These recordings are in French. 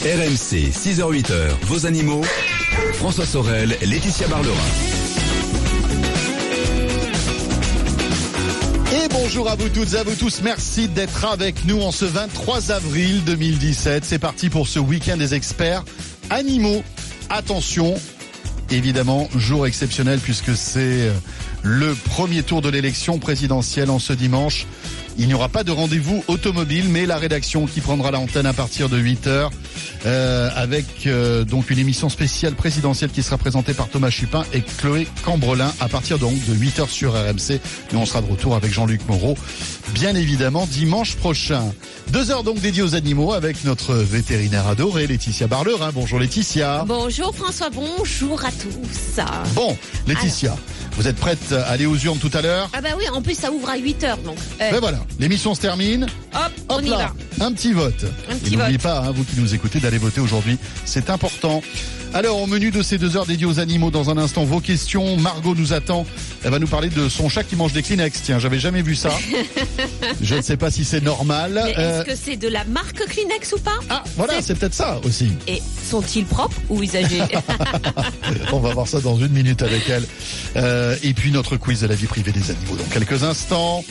RMC, 6h-8h, vos animaux. François Sorel, Laetitia Barlerin. Et bonjour à vous toutes et à vous tous. Merci d'être avec nous en ce 23 avril 2017. C'est parti pour ce week-end des experts animaux. Attention, évidemment, jour exceptionnel puisque c'est le premier tour de l'élection présidentielle en ce dimanche. Il n'y aura pas de rendez-vous automobile, mais la rédaction qui prendra l'antenne à partir de 8 heures euh, avec euh, donc une émission spéciale présidentielle qui sera présentée par Thomas Chupin et Chloé Cambrelin à partir donc de 8 heures sur RMC. Et on sera de retour avec Jean-Luc Moreau, bien évidemment, dimanche prochain. Deux heures donc dédiées aux animaux avec notre vétérinaire adoré, Laetitia Barlerin. Bonjour Laetitia. Bonjour François, bonjour à tous. Bon, Laetitia. Vous êtes prête à aller aux urnes tout à l'heure? Ah bah oui, en plus ça ouvre à 8 heures donc. Euh... Ben voilà, l'émission se termine. Hop, on y là, va. Un petit vote. Un Et petit n'oubliez vote. pas, hein, vous qui nous écoutez, d'aller voter aujourd'hui. C'est important. Alors, au menu de ces deux heures dédiées aux animaux, dans un instant, vos questions. Margot nous attend. Elle va nous parler de son chat qui mange des Kleenex. Tiens, j'avais jamais vu ça. Je ne sais pas si c'est normal. Mais Euh, est-ce que c'est de la marque Kleenex ou pas Ah, voilà, c'est- c'est peut-être ça aussi. Et sont-ils propres ou usagés On va voir ça dans une minute avec elle. Euh, et puis notre quiz de la vie privée des animaux dans quelques instants.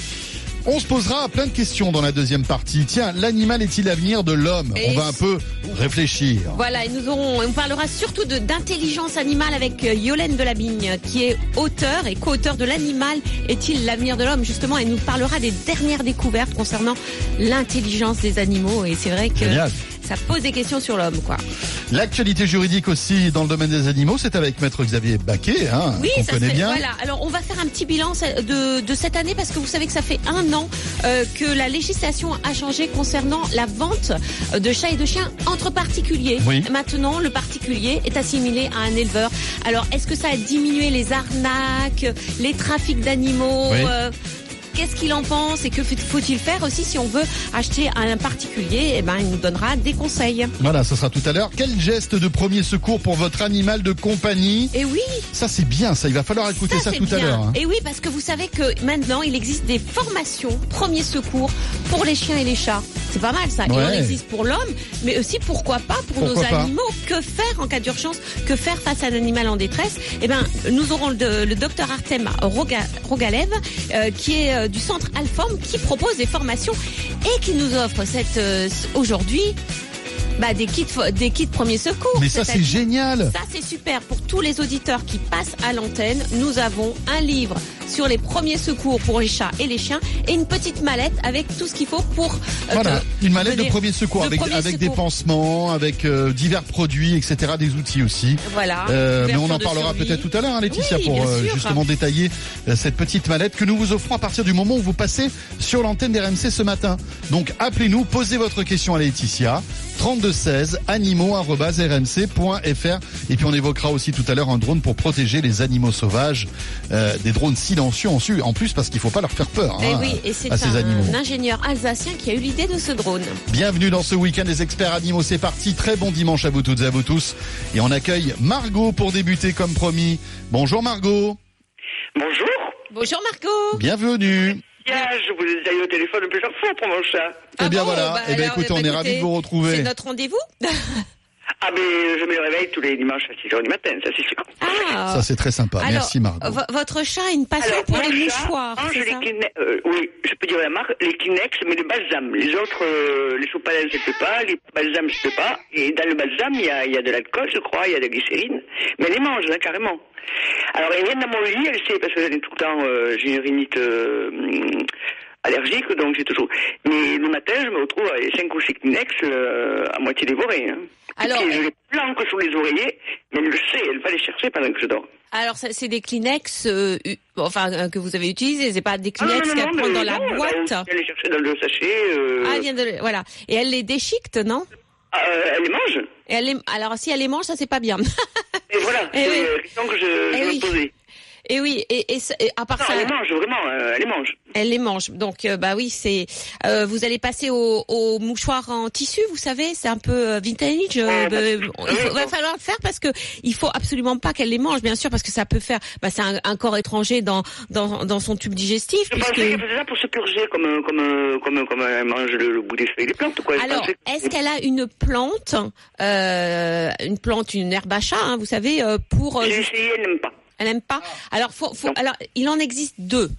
On se posera plein de questions dans la deuxième partie. Tiens, l'animal est-il l'avenir de l'homme? Et On va un peu réfléchir. Voilà, et nous aurons, on parlera surtout de d'intelligence animale avec euh, Yolène Delabigne, qui est auteur et co-auteur de l'animal est-il l'avenir de l'homme? Justement, elle nous parlera des dernières découvertes concernant l'intelligence des animaux. Et c'est vrai que Génial. Ça pose des questions sur l'homme, quoi. L'actualité juridique aussi dans le domaine des animaux, c'est avec Maître Xavier Baquet, hein, Oui, qu'on ça connaît bien. Voilà. Alors, on va faire un petit bilan de, de cette année parce que vous savez que ça fait un an euh, que la législation a changé concernant la vente de chats et de chiens entre particuliers. Oui. Maintenant, le particulier est assimilé à un éleveur. Alors, est-ce que ça a diminué les arnaques, les trafics d'animaux Oui. euh, Qu'est-ce qu'il en pense et que faut- faut-il faire aussi si on veut acheter à un particulier? Eh ben, il nous donnera des conseils. Voilà, ce sera tout à l'heure. Quel geste de premier secours pour votre animal de compagnie? Et oui, Ça, c'est bien, ça. Il va falloir écouter ça, tout à l'heure. hein. Et oui, parce que vous savez que maintenant, il existe des formations premiers secours pour les chiens et les chats. C'est pas mal ça. Et Ouais. on existe pour l'homme, mais aussi pourquoi pas pour Pourquoi nos pas animaux. Que faire en cas d'urgence? Que faire face à un animal en détresse? Eh ben, nous aurons le, le docteur Artem Roga- Rogalev, euh, qui est euh, du centre Alform, qui propose des formations et qui nous offre cette euh, aujourd'hui bah, des kits des kits premiers secours. Mais ça, c'est génial. ça, c'est super pour tous les auditeurs qui passent à l'antenne. Nous avons un livre sur les premiers secours pour les chats et les chiens et une petite mallette avec tout ce qu'il faut pour. euh, Voilà, une mallette de venir- premier secours de avec, premier avec des pansements, avec euh, divers produits, etc., des outils aussi. Voilà. Euh, mais on en parlera peut-être tout à l'heure, hein, Laetitia, Oui, pour euh, justement détailler cette petite mallette que nous vous offrons à partir du moment où vous passez sur l'antenne d'RMC ce matin. Donc appelez-nous, posez votre question à Laetitia. 32 16 animaux@rmc.fr et puis on évoquera aussi tout à l'heure un drone pour protéger les animaux sauvages, euh, des drones silencieux en su- en plus parce qu'il faut pas leur faire peur Eh hein, oui, et c'est à ces animaux. un ingénieur alsacien qui a eu l'idée de ce drone. Bienvenue dans ce week-end des experts animaux. C'est parti. Très bon dimanche à vous toutes et à vous tous. Et on accueille Margot pour débuter comme promis. Bonjour Margot. Bonjour. Bonjour Margot. Bienvenue. Je vous ai déjà eu au téléphone plusieurs fois pour mon chat. Eh bien bon, voilà. bah eh bien alors, écoutez, bah, on est écoutez, ravis de vous C'est retrouver. notre rendez-vous Ah, mais je me réveille tous les dimanches à 6h du matin, ça c'est sûr. Ah. Ça c'est très sympa. Alors, Merci Margot. vo- votre chat a une passion Alors, pour les chat mouchoirs, c'est les ça euh, oui, je peux dire la marque, les Kleenex, mais le balsam. Les autres, euh, les sopalins, je ne peux pas, les balsams, je ne peux pas. Et dans le balsam, il y a, il y a de l'alcool, je crois, il y a de la glycérine. Mais elle les mange, hein, carrément. Alors, elle vient dans mon lit, elle sait, parce que j'ai tout le temps, euh, j'ai une rhinite allergique, donc j'ai toujours... Mais le matin, je me retrouve avec 5 ou 6 Kleenex euh, à moitié dévorés. Hein. Alors, Et je les planque sous les oreillers, mais elle le sait, elle va les chercher pendant que je dors. Alors, c'est des Kleenex, euh, enfin, euh, que vous avez utilisés. C'est pas des Ah, Kleenex qu'elle prend dans la non, boîte. Elle va les chercher dans le sachet. Euh... Ah, elle vient de, voilà. Et elle les déchiquete, non? Ah, euh, elle les mange. Et elle les, alors, si elle les mange, ça c'est pas bien. Et voilà, Eh c'est oui. la question que je, Eh je oui. me posais. Et oui, et, et, et à part Non, ça, elle les mange, vraiment, euh, elle les mange. elle les mange. Donc euh, bah oui, c'est euh, vous allez passer au, au mouchoir en tissu, vous savez, c'est un peu euh, vintage. euh, Ah, bah, oui, il faut- va falloir le faire parce que il faut absolument pas qu'elle les mange, bien sûr, parce que ça peut faire, bah, c'est un, un corps étranger dans dans, dans son tube digestif. Je puisque- qu'elle faisait ça pour se purger, comme, comme, comme, comme elle mange le, le bout des feuilles des plantes, quoi. Alors, est-ce qu'elle a une plante, euh, une plante, une herbe à chat, hein, vous savez, pour J'ai essayé, elle n'aime pas. Elle aime pas. Alors, faut, faut, Non. alors, il en existe deux.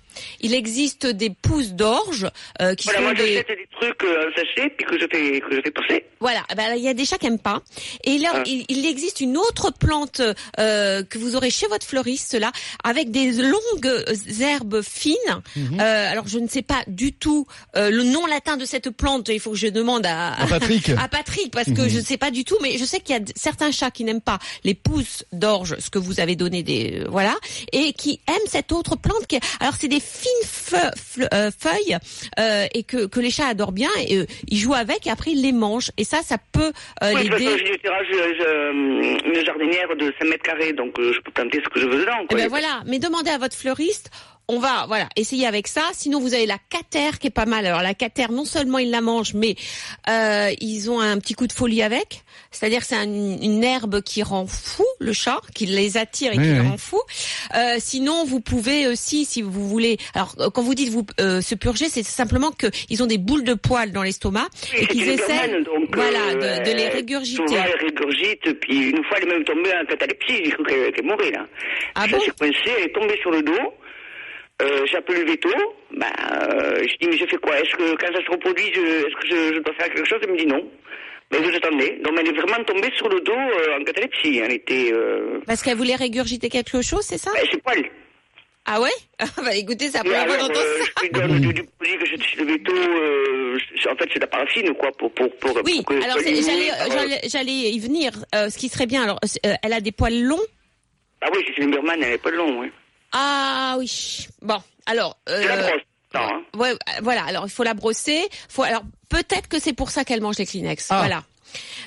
Il existe des pousses d'orge euh, qui Voilà, sont moi, des. des trucs euh, en sachet, puis que je fais, que je fais pousser. Voilà, eh ben, il y a des chats qui aiment pas. Et là, Ah. il, il existe une autre plante euh, que vous aurez chez votre fleuriste là, avec des longues herbes fines. Euh, alors, je ne sais pas du tout euh, le nom latin de cette plante. Il faut que je demande à, À Patrick. à Patrick parce que Mhm. je ne sais pas du tout. Mais je sais qu'il y a certains chats qui n'aiment pas les pousses d'orge, ce que vous avez donné des euh, voilà, et qui aiment cette autre plante. Qui alors, c'est des fines euh, feuilles euh, et que, que les chats adorent bien. Et euh, ils jouent avec et après ils les mangent. Et ça, ça peut euh, Oui, l'aider. j'ai une jardinière de 5 mètres carrés, donc je peux planter ce que je veux dedans. Eh Quoi. ben voilà, mais demandez à votre fleuriste. On va voilà essayer avec ça. Sinon, vous avez la catère qui est pas mal. Alors la catère, non seulement ils la mangent, mais euh, ils ont un petit coup de folie avec. C'est-à-dire que c'est un- une herbe qui rend fou le chat, qui les attire et Oui, qui les oui. rend fou. Euh, sinon, vous pouvez aussi, si vous voulez. Alors euh, quand vous dites vous euh, se purger, c'est simplement que ils ont des boules de poils dans l'estomac Oui, et qu'ils essaient, donc, voilà, euh, de, de les euh, régurgiter. Souvent, elle régurgite, puis une fois, elle est même tombée en catalepsie, j'ai cru qu'elle mourait, là. Ah ça bon s'est coincé, elle est tombée sur le dos. Euh, j'ai appelé le veto. Bah, euh, je dis, mais je fais quoi? Est-ce que quand ça se reproduit, je, est-ce que je, je dois faire quelque chose? Elle me dit non. Mais vous attendez. Donc, elle est vraiment tombée sur le dos euh, en catalepsie. Elle était... Euh... Parce qu'elle voulait régurgiter quelque chose, c'est ça? Bah, c'est poil. Ah ouais? Ah bah écoutez, que alors, j'entends euh, ça. je lui donne du, du produit que chez le veto. Euh, en fait, c'est la paraffine, quoi, pour... pour, pour Oui, que alors j'allais, par, j'allais, j'allais y venir. Ce qui serait bien, alors, elle a des poils longs? Ah oui, c'est une Berman, elle est pas long, oui. Ah oui. Bon, alors. La Euh, brosse. Hein. ouais, voilà. Alors il faut la brosser. Faut alors peut-être que c'est pour ça qu'elle mange les Kleenex. Ah. Voilà.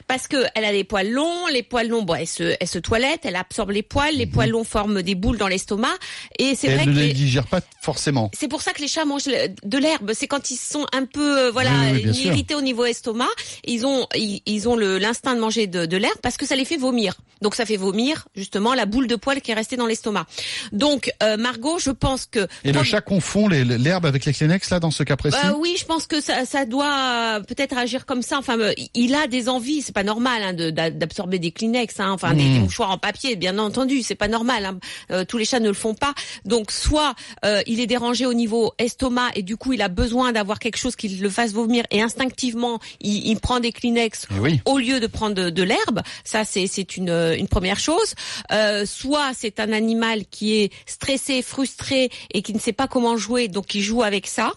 Parce que elle a des poils longs, les poils longs, bon, elle se, elle se toilette, elle absorbe les poils, les poils longs forment des boules dans l'estomac, et c'est vrai elle que ne les digère pas forcément. c'est pour ça que les chats mangent de l'herbe. C'est quand ils sont un peu, euh, voilà, Oui, oui, bien sûr. irrités au niveau estomac. Ils ont, ils, ils ont l'instinct de manger de, de l'herbe parce que ça les fait vomir. Donc ça fait vomir justement la boule de poil qui est restée dans l'estomac. Donc euh, Margot, je pense que Et le chat confond l'herbe avec les Kleenex là dans ce cas précis? bah oui, je pense que ça, ça doit peut-être agir comme ça. Enfin, euh, il a des envies, c'est pas normal hein, de- d'absorber des Kleenex, hein, enfin des, Mm. des mouchoirs en papier, bien entendu, c'est pas normal. hein. Euh, tous les chats ne le font pas. Donc soit euh, il est dérangé au niveau estomac et du coup il a besoin d'avoir quelque chose qui le fasse vomir et instinctivement il, il prend des Kleenex Eh oui. au lieu de prendre de, de l'herbe. Ça c'est une une première chose. Euh, soit c'est un animal qui est stressé, frustré et qui ne sait pas comment jouer, donc il joue avec ça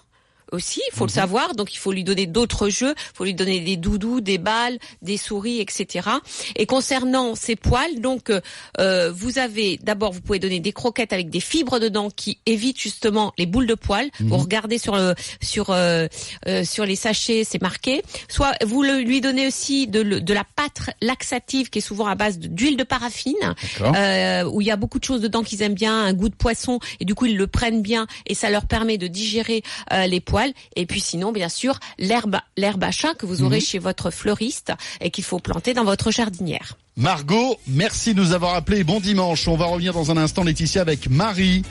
aussi, il faut le savoir. Donc il faut lui donner d'autres jeux, il faut lui donner des doudous, des balles, des souris, etc. Et concernant ces poils, donc euh, vous avez d'abord vous pouvez donner des croquettes avec des fibres dedans qui évitent justement les boules de poils. Vous regardez sur le sur euh, euh, sur les sachets, c'est marqué. Soit vous le, lui donnez aussi de, de la pâte laxative qui est souvent à base d'huile de paraffine euh, où il y a beaucoup de choses dedans qu'ils aiment bien, un goût de poisson, et du coup ils le prennent bien, et ça leur permet de digérer euh, les poils. Et puis sinon, bien sûr, l'herbe, l'herbe à chat que vous aurez chez votre fleuriste et qu'il faut planter dans votre jardinière. Margot, merci de nous avoir appelé. Bon dimanche. On va revenir dans un instant, Laetitia, avec Marie.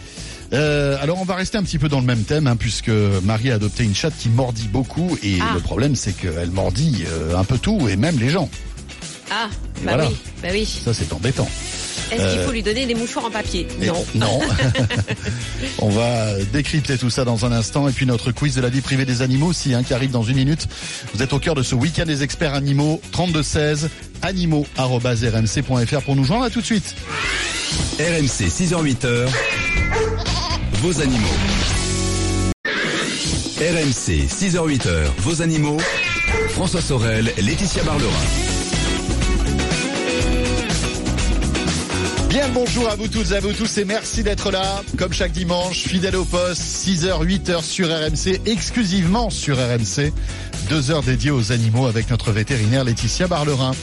Euh, alors on va rester un petit peu dans le même thème, hein, puisque Marie a adopté une chatte qui mordit beaucoup, et Ah. le problème c'est qu'elle mordit euh, un peu tout, et même les gens. Ah, bah voilà. oui, bah oui. Ça c'est embêtant. Est-ce qu'il faut lui donner des mouchoirs en papier Et- Non. Non. On va décrypter tout ça dans un instant. Et puis notre quiz de la vie privée des animaux aussi, hein, qui arrive dans une minute. Vous êtes au cœur de ce week-end des experts animaux. 3216 animaux.rmc.fr pour nous joindre. À tout de suite. RMC 6h-8h, vos animaux. RMC 6h-8h, vos animaux. François Sorel, Laetitia Barlerin. Bien bonjour à vous toutes et à vous tous et merci d'être là. Comme chaque dimanche, fidèle au poste, 6h, 8h sur RMC, exclusivement sur RMC. Deux heures dédiées aux animaux avec notre vétérinaire Laetitia Barlerin.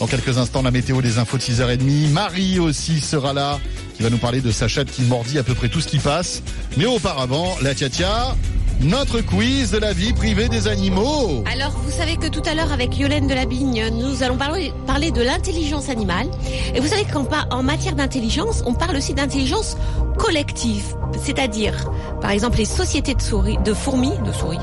Dans quelques instants, la météo des infos de 6h30. Marie aussi sera là. qui va nous parler de sa chatte qui mordit à peu près tout ce qui passe. Mais auparavant, la tia notre quiz de la vie privée des animaux. Alors, vous savez que tout à l'heure, avec Yolène de la Bigne, nous allons parler, parler de l'intelligence animale. Et vous savez qu'en en matière d'intelligence, on parle aussi d'intelligence collective. C'est-à-dire, par exemple, les sociétés de, souris, de fourmis, de souris,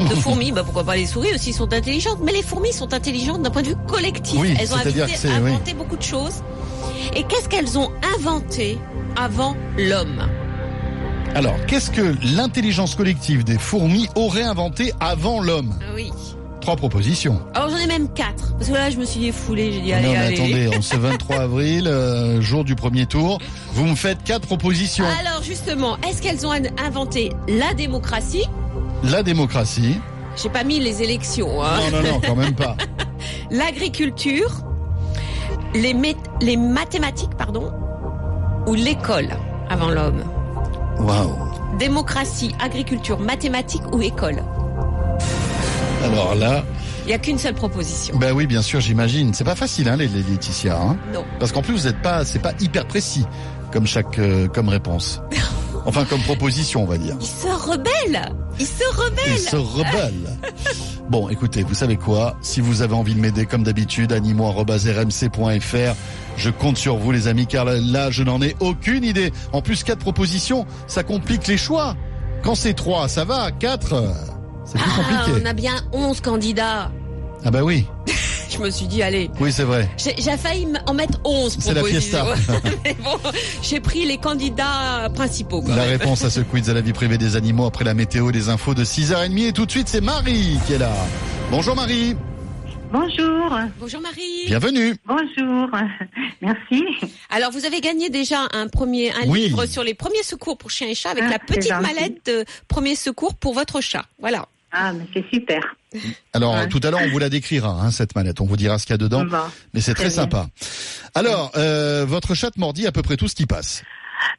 de fourmis, bah pourquoi pas les souris aussi sont intelligentes, mais les fourmis sont intelligentes d'un point de vue collectif. Oui, Elles ont oui. inventé beaucoup de choses. Et qu'est-ce qu'elles ont inventé avant l'homme? Alors, qu'est-ce que l'intelligence collective des fourmis aurait inventé avant l'homme Oui. Trois propositions. Alors j'en ai même quatre. Parce que là, je me suis défoulée, j'ai dit allez, non, mais allez. attendez, en ce 23 avril, euh, jour du premier tour, vous me faites quatre propositions. Alors justement, est-ce qu'elles ont in- inventé la démocratie La démocratie. J'ai pas mis les élections. Hein. Non, non, non, quand même pas. L'agriculture, les mathématiques, pardon, ou l'école avant l'homme. Waouh. Démocratie, agriculture, mathématiques ou école. Alors là, Il n'y a qu'une seule proposition. ben oui, bien sûr, j'imagine. C'est pas facile, hein, les, les Laetitia, hein. Non. Parce qu'en plus, vous êtes pas, c'est pas hyper précis comme chaque, euh, comme réponse. Enfin, comme proposition, on va dire. Il se rebelle Il se rebelle Il se rebelle. Bon, écoutez, vous savez quoi? Si vous avez envie de m'aider, comme d'habitude, animaux.rmc.fr. Je compte sur vous, les amis, car là, je n'en ai aucune idée. En plus, quatre propositions, ça complique les choix. Quand c'est trois, ça va. Quatre, c'est plus Ah, compliqué. on a bien 11 candidats. Ah bah oui, Je me suis dit, allez, oui, c'est vrai. j'ai j'ai failli en mettre 11 C'est la fiesta. Mais bon, j'ai pris les candidats principaux. Quand La même. réponse à ce quiz de la vie privée des animaux après la météo, les infos de 6h30. Et tout de suite, c'est Marie qui est là. Bonjour Marie, Bonjour, Bonjour Marie. bienvenue. bonjour, merci. Alors vous avez gagné déjà un premier un Oui. livre sur les premiers secours pour chiens et chats avec Ah, la petite mallette de premiers secours pour votre chat. Voilà. Ah, mais c'est super. Alors Ouais. tout à l'heure, on vous la décrira, hein, cette mallette. On vous dira ce qu'il y a dedans. Bon. Mais c'est très, sympa. Alors, euh, votre chat mordit à peu près tout ce qui passe.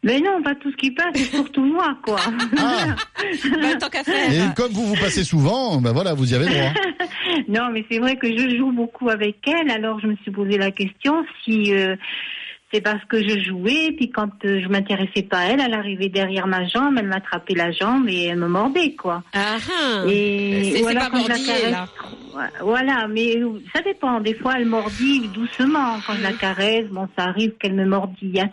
Mais non, pas tout ce qui passe, c'est surtout moi, quoi. Ah, Bah, tant qu'à faire. et comme vous vous passez souvent, ben voilà, vous y avez droit. non, mais c'est vrai que je joue beaucoup avec elle, alors je me suis posé la question si euh, c'est parce que je jouais, puis quand euh, je m'intéressais pas à elle, elle arrivait derrière ma jambe, elle m'attrapait la jambe et elle me mordait, quoi. Ah, ah. Et C'est- alors pas quand je la caresse- là. Voilà, mais ça dépend. Des fois, elle mordit doucement. Quand je la caresse, bon, ça arrive qu'elle me mordille. hein.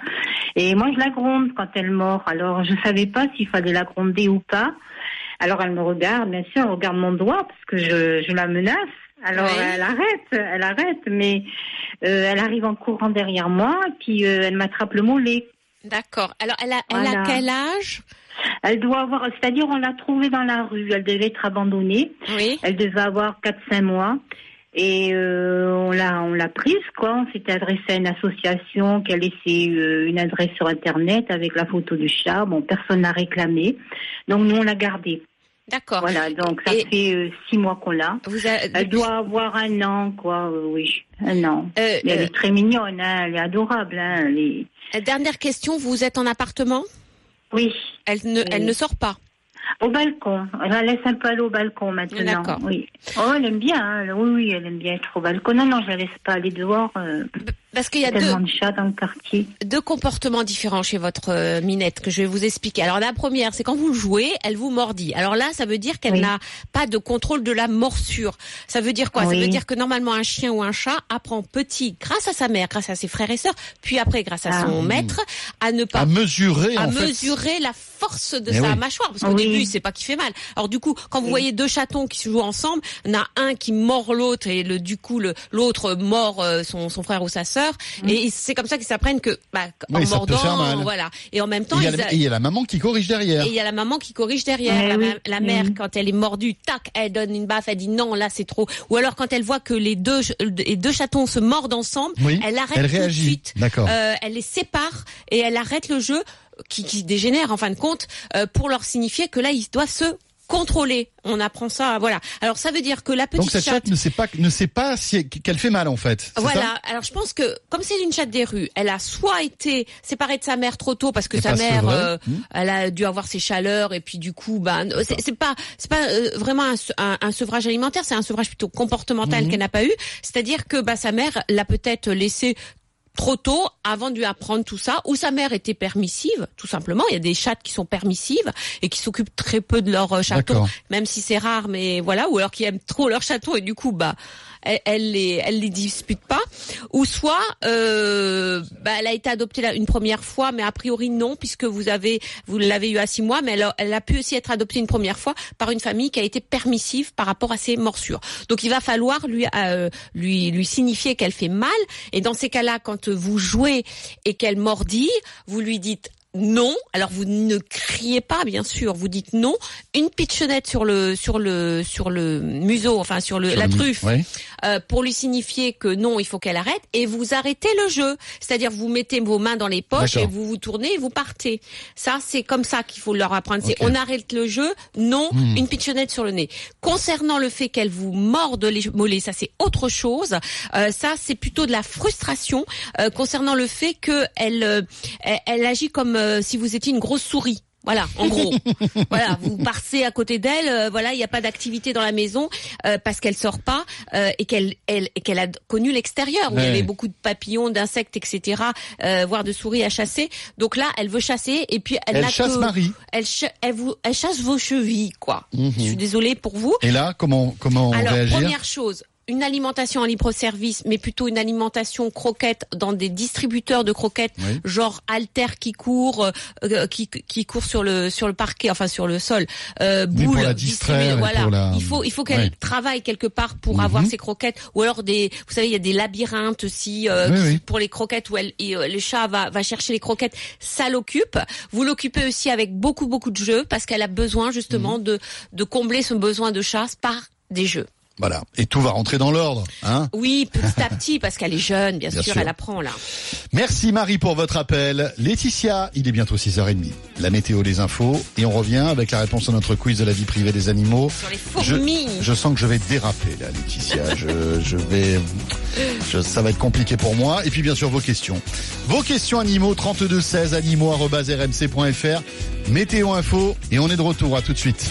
Et moi, je la gronde quand elle mord. Alors, je savais pas s'il fallait la gronder ou pas. Alors, elle me regarde, bien sûr, elle regarde mon doigt parce que je, je la menace. Alors, elle arrête, elle arrête, mais euh, elle arrive en courant derrière moi, puis euh, elle m'attrape le mollet. D'accord. Alors elle a, elle a quel âge? Elle doit avoir, c'est-à-dire, on l'a trouvée dans la rue. Elle devait être abandonnée. Oui. Elle devait avoir 4-5 mois. Et euh, on l'a on l'a prise quoi. On s'était adressé à une association qui a laissé euh, une adresse sur internet avec la photo du chat. Bon, personne n'a réclamé. Donc nous on l'a gardée. D'accord. Voilà. Donc ça Et- fait euh, six mois qu'on l'a. Vous a- Elle doit avoir un an quoi. euh, oui, un an. Euh, elle est très mignonne. Hein, elle est adorable. Hein, elle est- dernière question. Vous êtes en appartement? Oui. Elle ne, elle ne sort pas? Au balcon. Elle la laisse un peu aller au balcon maintenant. D'accord. Oui. Oh, elle aime bien. hein. Oui, oui, elle aime bien être au balcon. Non, non, je la laisse pas aller dehors. Parce qu'il y a deux, tellement de chats dans le quartier. deux comportements différents chez votre euh, minette que je vais vous expliquer. Alors la première, c'est quand vous jouez, elle vous mordit. Alors là, ça veut dire qu'elle Oui. n'a pas de contrôle de la morsure. Ça veut dire quoi? Ça veut dire que normalement un chien ou un chat apprend petit, grâce à sa mère, grâce à ses frères et sœurs, puis après grâce à Ah. son maître, à ne pas À mesurer, à en fait. mesurer la force de sa oui. mâchoire parce qu'au Oui. début c'est pas qui fait mal. Alors du coup quand vous Oui. voyez deux chatons qui se jouent ensemble, il y en a un qui mord l'autre et le du coup l'autre mord euh, son, son frère ou sa sœur et c'est comme ça qu'ils s'apprennent que bah, en Oui, ça peut mordant faire mal. voilà et en même temps il y, a ils la- a- et il y a la maman qui corrige derrière. et il y a la maman qui corrige derrière. Eh la, oui, ma- la mère, oui. quand elle est mordue, tac, elle donne une baffe, elle dit non, là c'est trop. Ou alors quand elle voit que les deux, les deux chatons se mordent ensemble, Oui, elle arrête elle tout de réagit. suite. D'accord. Euh, elle les sépare et elle arrête le jeu qui, qui dégénère en fin de compte euh, pour leur signifier que là ils doivent se contrôler. On apprend ça, voilà. Alors ça veut dire que la petite Donc cette chatte chatte ne sait pas, ne sait pas si qu'elle fait mal en fait. voilà. Alors je pense que comme c'est une chatte des rues, elle a soit été séparée de sa mère trop tôt parce que Et sa mère, euh, Mmh. elle a dû avoir ses chaleurs et puis du coup, bah, c'est c'est pas, c'est pas euh, vraiment un, un- un sevrage alimentaire, c'est un sevrage plutôt comportemental Mmh. qu'elle n'a pas eu. C'est-à-dire que bah sa mère l'a peut-être laissé trop tôt avant de lui apprendre tout ça, ou sa mère était permissive, tout simplement. Il y a des chattes qui sont permissives et qui s'occupent très peu de leur euh, D'accord. même si c'est rare, mais voilà, ou alors qui aiment trop leur chaton et du coup, bah, elle, elle les, elle dispute pas. Ou soit, euh, bah, elle a été adoptée une première fois, mais a priori non, puisque vous avez, vous l'avez eu à six mois, mais elle a, elle a pu aussi être adoptée une première fois par une famille qui a été permissive par rapport à ses morsures. Donc il va falloir lui, euh, lui, lui signifier qu'elle fait mal. Et dans ces cas-là, quand vous jouez et qu'elle mordille, vous lui dites non. Alors vous ne criez pas, bien sûr. Vous dites non. Une pitchonnette sur le sur le sur le museau, enfin sur le Sur la le truffe, ouais. euh, pour lui signifier que non, il faut qu'elle arrête. Et vous arrêtez le jeu. C'est-à-dire vous mettez vos mains dans les poches et vous vous tournez et vous partez. Ça, c'est comme ça qu'il faut leur apprendre. C'est on arrête le jeu. Non, Hmm. une pitchonnette sur le nez. Concernant le fait qu'elle vous morde les mollets, ça c'est autre chose. Euh, ça c'est plutôt de la frustration euh, concernant le fait que elle, euh, elle elle agit comme euh, si vous étiez une grosse souris. Voilà, en gros. voilà, vous partez à côté d'elle. euh, voilà, il n'y a pas d'activité dans la maison euh, parce qu'elle sort pas euh, et qu'elle elle, et qu'elle a connu l'extérieur où il y avait beaucoup de papillons, d'insectes, etc. voire de souris à chasser. Donc là, elle veut chasser et puis elle, Elle chasse que- Marie. Elle, elle, vous, elle chasse vos chevilles, quoi. Mhm. Je suis désolée pour vous. Et là, comment comment Alors, réagir première chose, une alimentation en libre-service, mais plutôt une alimentation croquette dans des distributeurs de croquettes, Oui. genre Alter qui court, euh, euh, qui, qui court sur le sur le parquet, enfin sur le sol. Euh, boule, la distraire voilà. la- Il faut il faut qu'elle Ouais. travaille quelque part pour Mhm. avoir ses croquettes, ou alors des, vous savez, il y a des labyrinthes aussi euh, Oui, oui. pour les croquettes où elle, et, euh, le chat va va chercher les croquettes. Ça l'occupe. Vous l'occupez aussi avec beaucoup beaucoup de jeux parce qu'elle a besoin Mhm. justement de de combler son besoin de chasse par des jeux. Voilà. Et tout va rentrer dans l'ordre, hein Oui, petit à petit, parce qu'elle est jeune, bien, Bien sûr, sûr. elle apprend là. Merci Marie pour votre appel. Laetitia, il est bientôt 6h30. La météo, les infos. Et on revient avec la réponse à notre quiz de la vie privée des animaux. Sur les fourmis. Je sens que je vais déraper là, Laetitia. je, je vais, je- ça va être compliqué pour moi. Et puis bien sûr vos questions. Vos questions animaux 32 16 animaux@rmc.fr. Météo info et on est de retour. À tout de suite.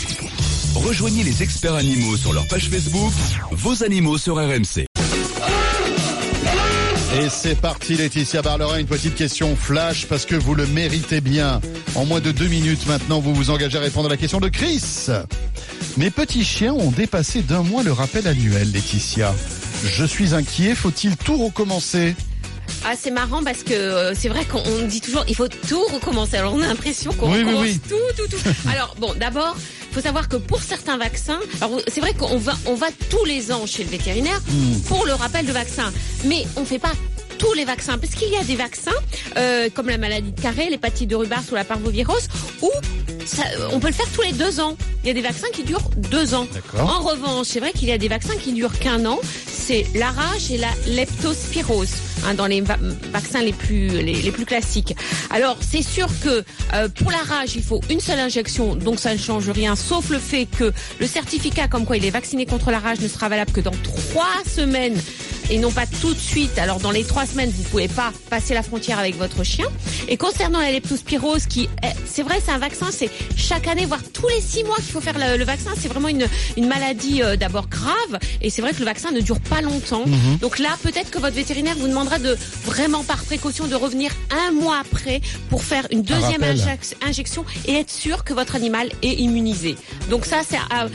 Rejoignez les experts animaux sur leur page Facebook, vos animaux sur RMC. Et c'est parti Laetitia Barlerin, une petite question flash parce que vous le méritez bien. En moins de deux minutes maintenant, vous vous engagez à répondre à la question de Chris. Mes petits chiens ont dépassé d'un mois le rappel annuel, Laetitia. Je suis inquiet, faut-il tout recommencer? Ah, c'est marrant parce que euh, c'est vrai qu'on on dit toujours il faut tout recommencer. Alors on a l'impression qu'on Oui, oui, recommence oui. tout, tout, tout. Alors bon, d'abord, faut savoir que pour certains vaccins, c'est vrai qu'on va, on va tous les ans chez le vétérinaire Hmm. pour le rappel de vaccin, mais on fait pas tous les vaccins parce qu'il y a des vaccins euh, comme la maladie de Carré, l'hépatite de Rubars ou la parvovirose où ça, on peut le faire tous les deux ans. Il y a des vaccins qui durent deux ans. En revanche, c'est vrai qu'il y a des vaccins qui durent qu'un an. C'est la rage et la leptospirose hein, dans les va- vaccins les plus les, les plus classiques. Alors c'est sûr que euh, pour la rage, il faut une seule injection, donc ça ne change rien, sauf le fait que le certificat comme quoi il est vacciné contre la rage ne sera valable que dans trois semaines et non pas tout de suite. Alors dans les trois semaines, vous pouvez pas passer la frontière avec votre chien. Et concernant la leptospirose, qui est- c'est vrai, c'est un vaccin, c'est chaque année, voire tous les six mois qu'il faut faire le, le vaccin. C'est vraiment une, une maladie euh, d'abord grave, et c'est vrai que le vaccin ne dure pas longtemps. Donc là, peut-être que votre vétérinaire vous demandera de vraiment par précaution de revenir un mois après pour faire une deuxième injection et être sûr que votre animal est immunisé. Donc ça, c'est à,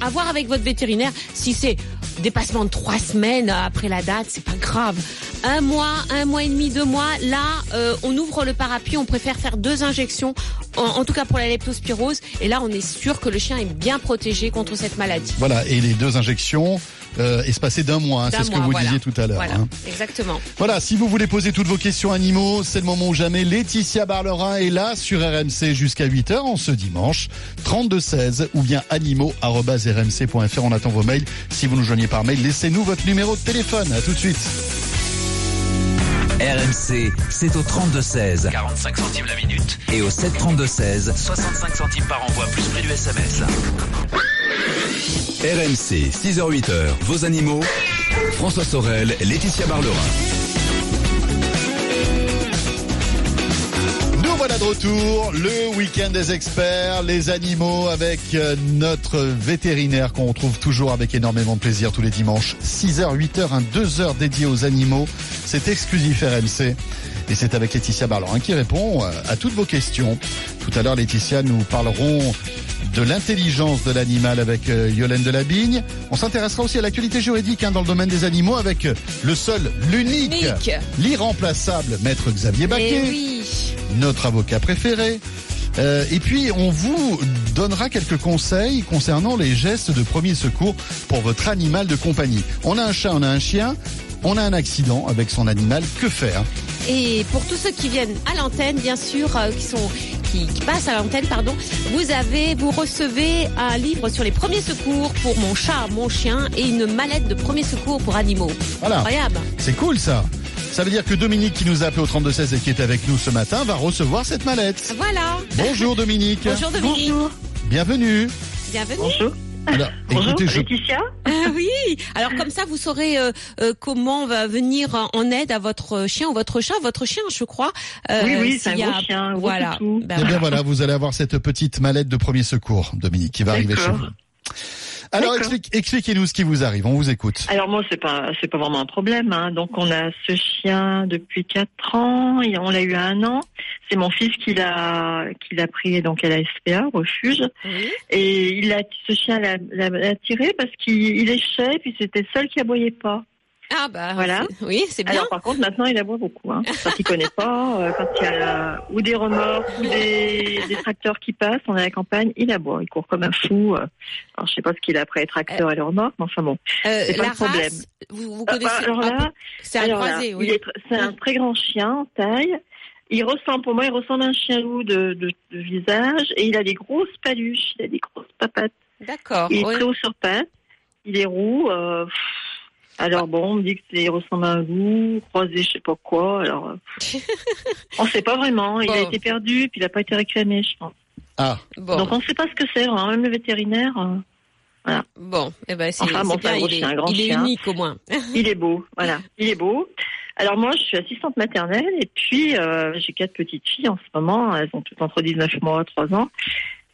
à voir avec votre vétérinaire. Si c'est dépassement de trois semaines après la date, c'est pas grave. Un mois, un mois et demi, deux mois, là, euh, on ouvre le parapluie, on préfère faire deux injections, en, en tout cas pour la leptospirose, et là, on est sûr que le chien est bien protégé contre cette maladie. Voilà, et les deux injections euh, espacées d'un mois, hein, c'est ce que mois, vous voilà. disiez tout à l'heure. Voilà, hein. exactement. Voilà, si vous voulez poser toutes vos questions animaux, c'est le moment ou jamais. Laetitia Barlerin est là sur RMC jusqu'à 8h en ce dimanche, 3216 ou bien animaux.rmc.fr. On attend vos mails. Si vous nous joignez par mail, laissez-nous votre numéro de téléphone. À tout de suite. RMC, c'est au 32-16. 45 centimes la minute. Et au 732-16. 65 centimes par envoi, plus prix du SMS. RMC, 6h-8h, vos animaux. François Sorel, Laetitia Barlerin. Voilà de retour, le week-end des experts, les animaux avec euh, notre vétérinaire qu'on retrouve toujours avec énormément de plaisir tous les dimanches. 6h, 8h, un 2h dédié aux animaux. C'est exclusif RMC. Et c'est avec Laetitia Barlorin qui répond euh, à toutes vos questions. Tout à l'heure, Laetitia, nous parlerons de l'intelligence de l'animal avec euh, Yolène Delabigne. On s'intéressera aussi à l'actualité juridique hein, dans le domaine des animaux avec le seul, l'unique, Unique. l'irremplaçable maître Xavier Eh Baquet. Notre avocat préféré. Euh, et puis, on vous donnera quelques conseils concernant les gestes de premier secours pour votre animal de compagnie. On a un chat, on a un chien, on a un accident avec son animal. Que faire? Et pour tous ceux qui viennent à l'antenne, bien sûr, euh, qui sont qui, qui passent à l'antenne, pardon, vous avez, vous recevez un livre sur les premiers secours pour mon chat, mon chien et une mallette de premiers secours pour animaux. Voilà. Incroyable. C'est cool ça. Ça veut dire que Dominique, qui nous a appelé au 3216 et qui est avec nous ce matin, va recevoir cette mallette. Voilà. Bonjour Dominique. Bonjour Dominique. Bienvenue. Bienvenue. Bonjour. Alors, Bonjour, écoutez, je... Laetitia. Ah oui. Alors comme ça, vous saurez euh, euh, comment va venir en- en aide à votre chien ou votre chat. Votre chien, je crois. euh, Oui, oui, c'est un a- gros chien, Voilà. Ben Eh bien voilà. voilà, vous allez avoir cette petite mallette de premier secours, Dominique, qui va arriver chez vous. Alors explique- expliquez-nous ce qui vous arrive, on vous écoute. Alors moi, c'est pas, c'est pas vraiment un problème. Hein. Donc on a ce chien depuis quatre ans et on l'a eu à un an. C'est mon fils qui l'a, qui l'a pris donc à la SPA, refuge, Oui. et il a, ce chien l'a, l'a, l'a tiré parce qu'il il léchait puis c'était le seul qui aboyait pas. Ah bah Voilà. Oui, c'est bien. Alors par contre maintenant il aboie beaucoup. Hein. Quand il connaît pas, euh, quand il y a ou des remords ou des, des tracteurs qui passent, on est à la campagne, il aboie, il court comme un fou. euh. Alors je sais pas ce qu'il a après les tracteurs et les remords, mais enfin bon. Euh, c'est pas la le problème. race, vous, vous Euh, connaissez alors un là, peu- C'est un croisé, oui. c'est très grand chien en taille. Il ressemble, pour moi, il ressemble à un chien loup de, de, de visage et il a des grosses paluches, il a des grosses papates. D'accord. Il est oui. très haut sur pattes, il est roux. euh, pff. Alors bon, on me dit qu'il ressemble à un loup, croisé, je sais pas quoi. Alors, euh, on sait pas vraiment. Il a été perdu, puis il a pas été réclamé, je pense. Ah, Bon, Donc on sait pas ce que c'est. vraiment. Même le vétérinaire, euh, bon, eh ben c'est Enfin, bon, c'est bien, c'est un gros il est, chien, un grand il est chien. unique au moins. Il est beau, voilà. Il est beau. Alors moi, je suis assistante maternelle et puis euh, j'ai quatre petites filles en ce moment. Elles ont toutes entre 19 mois, 3 ans.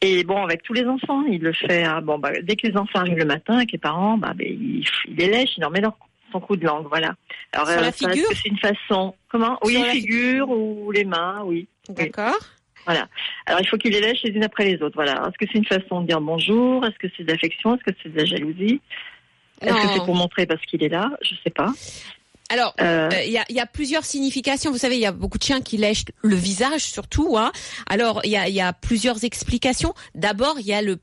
Et bon, avec tous les enfants, il le fait. hein. Bon, bah, dès que les enfants arrivent le matin avec les parents, bah, ben, il, il les lèche, il leur met leur, son coup de langue, voilà. Alors, Sur la ça, est-ce figure que c'est une façon Comment? Oui, Sur la figure ou les mains, oui. D'accord. Alors, il faut qu'il les lèche les unes après les autres, voilà. Est-ce que c'est une façon de dire bonjour? Est-ce que c'est de l'affection? Est-ce que c'est de la jalousie? Est-ce que c'est pour montrer parce qu'il est là? Je sais pas. Alors, Euh, Euh, Il y, a, y a plusieurs significations. Vous savez, il y a beaucoup de chiens qui lèchent le visage surtout. Hein. Alors, il y a, il y a plusieurs explications. D'abord, il y a le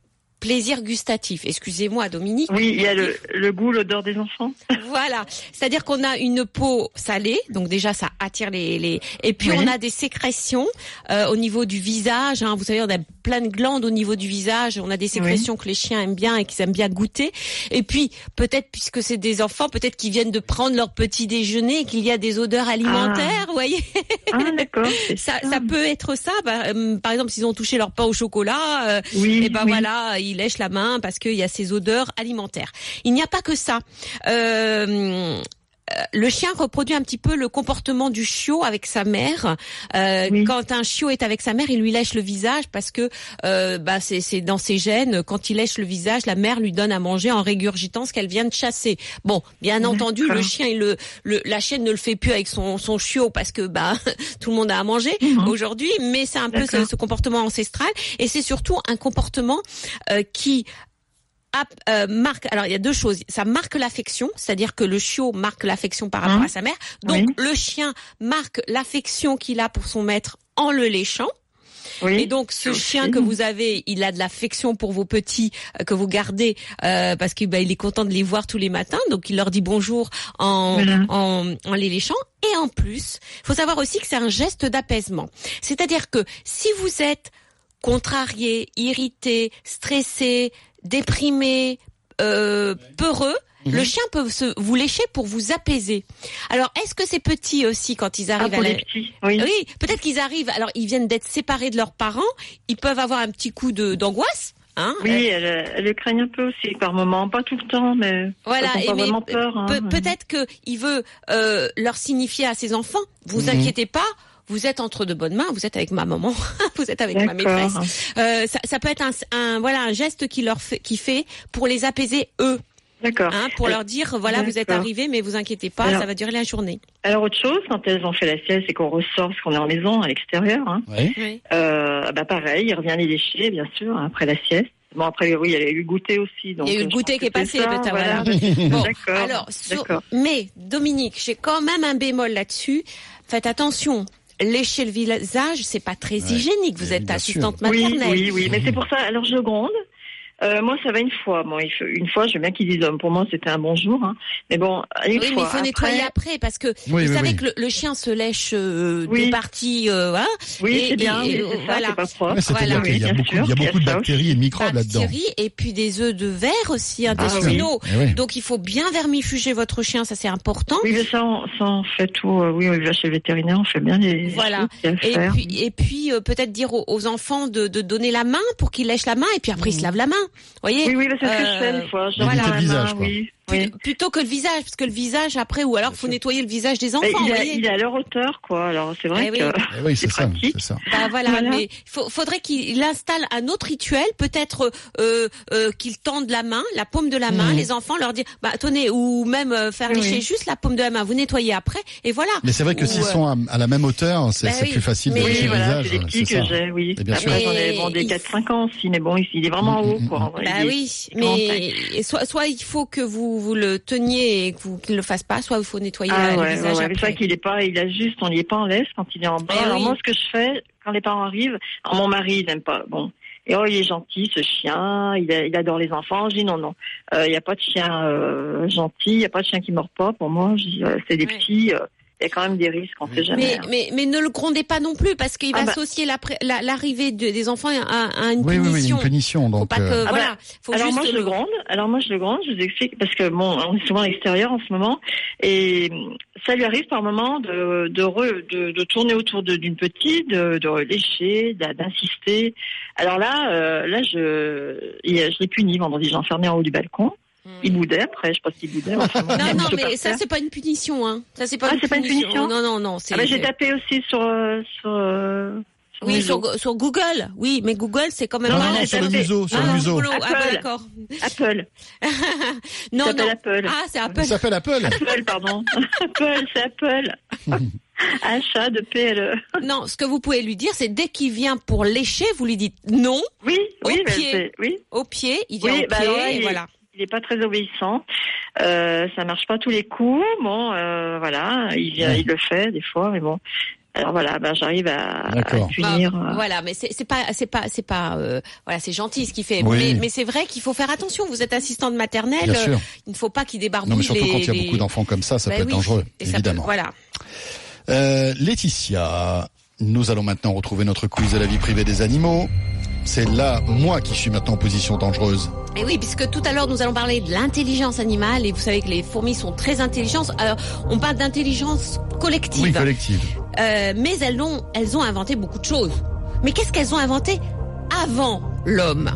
plaisir gustatif. Excusez-moi, Dominique. Oui, il y a le, le goût, l'odeur des enfants. Voilà, c'est-à-dire qu'on a une peau salée, donc déjà ça attire les, les... et puis Oui. on a des sécrétions euh, au niveau du visage. Hein. Vous savez, on a plein de glandes au niveau du visage. On a des sécrétions que les chiens aiment bien et qu'ils aiment bien goûter. Et puis peut-être puisque c'est des enfants, peut-être qu'ils viennent de prendre leur petit déjeuner, et qu'il y a des odeurs alimentaires. Vous voyez, Ah, d'accord. ça, ça peut être ça. Bah, euh, par exemple, s'ils ont touché leur pain au chocolat. euh, Oui, et ben voilà, il lèche la main parce qu'il y a ces odeurs alimentaires. Il n'y a pas que ça. Euh, le chien reproduit un petit peu le comportement du chiot avec sa mère. Euh, Oui. Quand un chiot est avec sa mère, il lui lèche le visage parce que euh, bah, c'est c'est dans ses gènes. Quand il lèche le visage, la mère lui donne à manger en régurgitant ce qu'elle vient de chasser. Bon, bien entendu, le chien, il le, le, la chienne ne le fait plus avec son, son chiot parce que bah tout le monde a à manger Mhm. aujourd'hui, mais c'est un peu ce, comportement ancestral et c'est surtout un comportement euh, qui euh, marque. Alors il y a deux choses. Ça marque l'affection, c'est-à-dire que le chiot marque l'affection par rapport Mhm. à sa mère. Donc Oui. le chien marque l'affection qu'il a pour son maître en le léchant. Oui. Et donc ce chien que vous avez, il a de l'affection pour vos petits euh, que vous gardez euh, parce qu'il bah, il est content de les voir tous les matins. Donc il leur dit bonjour en, Voilà. en, en les léchant. Et en plus, faut savoir aussi que c'est un geste d'apaisement. C'est-à-dire que si vous êtes contrarié, irrité, stressé, déprimé, euh, peureux, Mhm. le chien peut se, vous lécher pour vous apaiser. Alors, est-ce que ces petits aussi, quand ils Ah, arrivent pour à la... les petits. Oui. Oui, peut-être qu'ils arrivent, alors ils viennent d'être séparés de leurs parents, ils peuvent avoir un petit coup de d'angoisse. Hein Oui, elles, elles le craignent un peu aussi par moment, pas tout le temps, mais Voilà, elles et ont pas mais vraiment peur. hein. Pe- Peut-être que il veut euh, leur signifier à ses enfants, vous Mhm. inquiétez pas, vous êtes entre de bonnes mains, vous êtes avec ma maman, vous êtes avec ma maîtresse. D'accord. Euh, ça, ça peut être un, un voilà un geste qui leur fait, qui fait pour les apaiser eux. D'accord. hein, pour leur dire voilà, vous êtes arrivés, mais vous inquiétez pas, Alors- ça va durer la journée. Alors autre chose, quand elles ont fait la sieste et qu'on ressort, parce qu'on est en maison, à l'extérieur, hein, Oui. Oui. euh, bah pareil, il revient les déchets, bien sûr, hein, après la sieste. Bon après oui, il y a eu le goûter aussi. Donc, Il y a eu le euh, goûter qui est passé, ça, peut-être, voilà. Bon, D'accord. alors, sur- mais Dominique, j'ai quand même un bémol là-dessus. Faites attention. Lécher le visage, c'est pas très Ouais. hygiénique. Vous Oui, êtes assistante Oui, maternelle. oui, oui, mais c'est pour ça. Alors je gronde. Euh, moi, ça va une fois. Bon, une fois, je veux bien qu'ils disent, euh, pour moi, c'était un bon jour. Hein. Mais bon, une Oui, mais fois. il faut nettoyer après parce que Oui, vous oui, savez oui. que le, le chien se lèche euh, Oui. des parties, euh, Oui, c'est bien, et- ça, voilà. pas propre. Ouais, Voilà. y a beaucoup, il y a beaucoup de il y a ça bactéries et de microbes là-dedans. bactéries et puis des œufs de verre aussi Ah, intestinaux. Eh oui. Donc il faut bien vermifuger votre chien, ça c'est important. Oui, mais ça, on, ça, on fait tout. euh, oui, on va chez le vétérinaire, on fait bien les Voilà. Et puis, et puis euh, peut-être dire aux, aux enfants de, de donner la main pour qu'ils lèchent la main et puis après ils se lavent la main. Voyez Oui, oui, c'est ce que je fais Euh, une fois. La visage, main, quoi. oui. Oui. Plutôt que le visage, parce que le visage après, ou alors faut nettoyer le visage des enfants. Il, vous a- voyez. il est à leur hauteur, quoi. Alors c'est vrai Eh oui. que Eh oui, c'est ça, ça. Bah voilà, Voilà. mais faut- faudrait qu'il installe un autre rituel, peut-être euh, euh, qu'il tende la main, la paume de la main, les enfants leur dire, bah tenez, ou même euh, faire lécher oui. juste la paume de la main, vous nettoyez après, et voilà. Mais c'est vrai que s'ils euh, sont à, à la même hauteur, c'est Bah plus facile de lécher Oui, le voilà, visage. c'est des petits que ça. j'ai, oui. Et bien Après, sûr. j'en ai Mais 4-5 ans aussi, mais bon, il est vraiment Mm, haut, mm, quoi. Bah oui, mais soit il faut que vous, vous le teniez et que vous, qu'il ne le fasse pas, soit il faut nettoyer Ah ouais, le visage ouais, ouais. C'est après. vrai qu'il est pas, il a juste, on n'y est pas en laisse quand il est en bas. Eh alors oui. moi, ce que je fais, quand les parents arrivent, alors mon mari, il n'aime pas, bon. Et oh, il est gentil, ce chien, il, a- il adore les enfants. Je dis non, non, Euh, il n'y a pas de chien euh, gentil, il n'y a pas de chien qui mord pas. Pour moi, je dis, euh, c'est des petits, il y a quand même des risques, on ne sait jamais. Mais, hein. mais, mais ne le grondez pas non plus parce qu'il va Ah bah. associer la- l'arrivée de- des enfants à, à une Oui, oui, oui, punition. une punition. Faut Donc, pas que, euh, Ah voilà, bah, faut alors juste moi je le gronde, alors moi je le gronde, je vous explique parce que bon, on est souvent à l'extérieur en ce moment et ça lui arrive par moment de de, re- de, de tourner autour d'une petite, de, de lécher, d'insister. Alors là, euh, là je je l'ai puni vendredi, j'ai enfermé en haut du balcon. Il boudait après, je sais pas s'il boudait. enfin, Non, non, mais ça c'est pas une punition, hein. Ça c'est pas, Ah, pas une punition. Non, non, non. Ah bah, j'ai tapé aussi sur euh, sur, euh, sur Oui, sur, sur Google. Oui, mais Google c'est quand même Non, pas. non, non, sur le museau, sur Ah, le museau. Ah, bah, Apple. d'accord. Apple. Non, s'appelle non. Apple. Ah, c'est Apple. Ça s'appelle Apple. Apple, pardon. Apple, c'est Apple. Achat de PLE. Non, ce que vous pouvez lui dire, c'est dès qu'il vient pour lécher, vous lui dites non Oui, Au oui, mais pied. c'est- oui. au pied. Il vient Oui, au bah pied, là, et il voilà. Il est pas très obéissant. Euh, ça marche pas tous les coups. Bon, euh, voilà, il vient, Ouais. il le fait des fois, mais bon. Alors voilà, ben j'arrive à, à D'accord. punir. Bah, euh, Voilà, mais c'est pas, c'est pas, c'est pas, euh, voilà, c'est gentil ce qu'il fait. Oui. Mais, mais c'est vrai qu'il faut faire attention. Vous êtes assistante maternelle, Bien sûr. euh, il ne faut pas qu'il débarbouille Non, mais surtout les- quand il y a les- beaucoup d'enfants comme ça, ça Bah peut être dangereux, Et ça peut- évidemment. voilà. Euh, Laetitia, nous allons maintenant retrouver notre quiz de la vie privée des animaux. C'est là, moi, qui suis maintenant en position dangereuse. Et oui, puisque tout à l'heure nous allons parler de l'intelligence animale et vous savez que les fourmis sont très intelligentes. Alors, on parle d'intelligence collective. Oui, collective. Euh, mais elles ont, elles ont inventé beaucoup de choses. Mais qu'est-ce qu'elles ont inventé avant l'homme?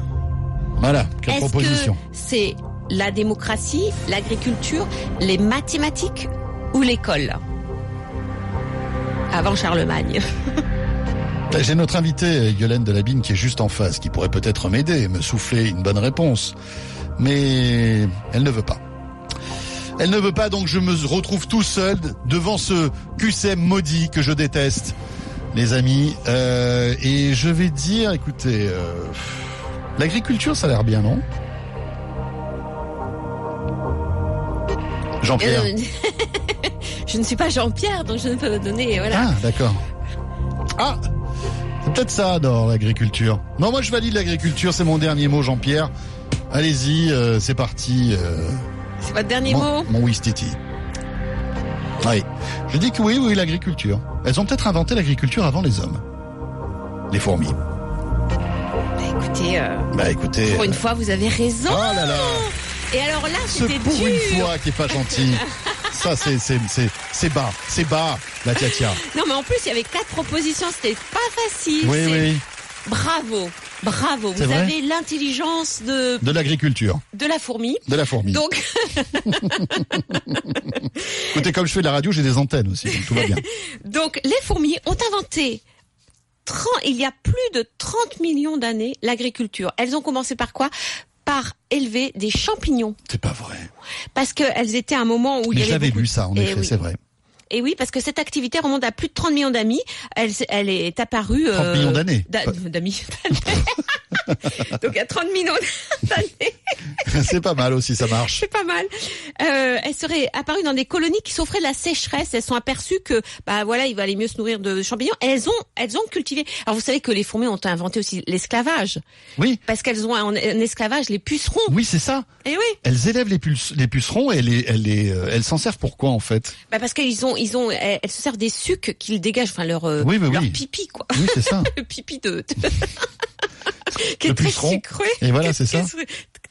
Voilà, quelle Est-ce proposition. que c'est la démocratie, l'agriculture, les mathématiques ou l'école? Avant Charlemagne. J'ai notre invité, Yolène Delabine, qui est juste en face, qui pourrait peut-être m'aider, me souffler une bonne réponse. Mais elle ne veut pas. Elle ne veut pas, donc je me retrouve tout seul devant ce QCM maudit que je déteste, les amis. Euh, et je vais dire, écoutez, euh, l'agriculture, ça a l'air bien, non? Jean-Pierre. Euh, je ne suis pas Jean-Pierre, donc je ne peux donner. Voilà. Ah, d'accord. Ah, c'est peut-être ça, dans l'agriculture. Non, moi je valide l'agriculture, c'est mon dernier mot, Jean-Pierre. Allez-y, euh, c'est parti. euh, C'est votre dernier mon, mot mon Wistiti. Oui, je dis que oui, oui, l'agriculture. Elles ont peut-être inventé l'agriculture avant les hommes. Les fourmis. Bah, Écoutez, euh, Bah écoutez. pour une fois, vous avez raison. Oh là là, Et alors là, c'était pour dur. une fois qui est pas gentil. Ça, c'est c'est c'est c'est bas, c'est bas, la tia tia. Non, mais en plus, il y avait quatre propositions. C'était pas facile. Oui, oui, Bravo, bravo. Vous avez l'intelligence de de l'agriculture, de la fourmi. de la fourmi. Donc, Écoutez, comme je fais de la radio, j'ai des antennes aussi, donc tout va bien. donc les fourmis ont inventé 30, il y a plus de 30 millions d'années l'agriculture. Elles ont commencé par quoi? Par élever des champignons. C'est pas vrai. Parce qu'elles étaient à un moment où il y avait j'avais lu ça, en Eh effet, oui. c'est vrai. Et oui, parce que cette activité remonte à plus de 30 millions d'amis. Elle, elle est apparue... 30 millions d'années. d'a- D'amis. Donc à 30 millions d'années. c'est pas mal aussi, ça marche. C'est pas mal. Euh, elles seraient apparues dans des colonies qui souffraient de la sécheresse. Elles sont aperçues que, bah voilà, il valait mieux se nourrir de champignons. Elles ont, elles ont cultivé. Alors vous savez que les fourmis ont inventé aussi l'esclavage, Oui, parce qu'elles ont en, esclavage les pucerons. oui, c'est ça. Et oui, Elles élèvent les, puce- les pucerons et les, elles, les, euh, elles s'en servent pour quoi en fait? Bah parce qu'ils ont, ils ont, elles, elles se servent des sucs qu'ils dégagent, enfin leur, euh, Oui, leur oui. pipi quoi, Oui, c'est ça. le pipi de, de- qui est très sucré. Et voilà, c'est ça.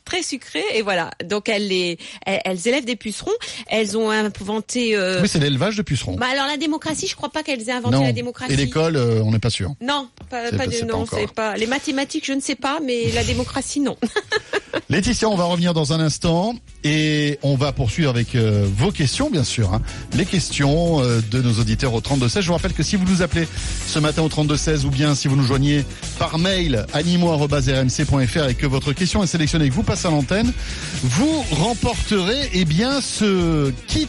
Très sucré et voilà. Donc elles les, elles, elles élèvent des pucerons. Elles ont inventé. euh, Oui, c'est l'élevage de pucerons. Bah alors la démocratie, je crois pas qu'elles aient inventé non. la démocratie. Et l'école, euh, on n'est pas sûr. Non, pas, pas de non, c'est pas. Les mathématiques, je ne sais pas, mais la démocratie, non. Laetitia, on va revenir dans un instant et on va poursuivre avec euh, vos questions, bien sûr. hein. Les questions euh, de nos auditeurs au 3216. Je vous rappelle que si vous nous appelez ce matin au 3216 ou bien si vous nous joignez par mail animo@rmc.fr et que votre question est sélectionnée et que vous passez à l'antenne, vous remporterez eh bien ce kit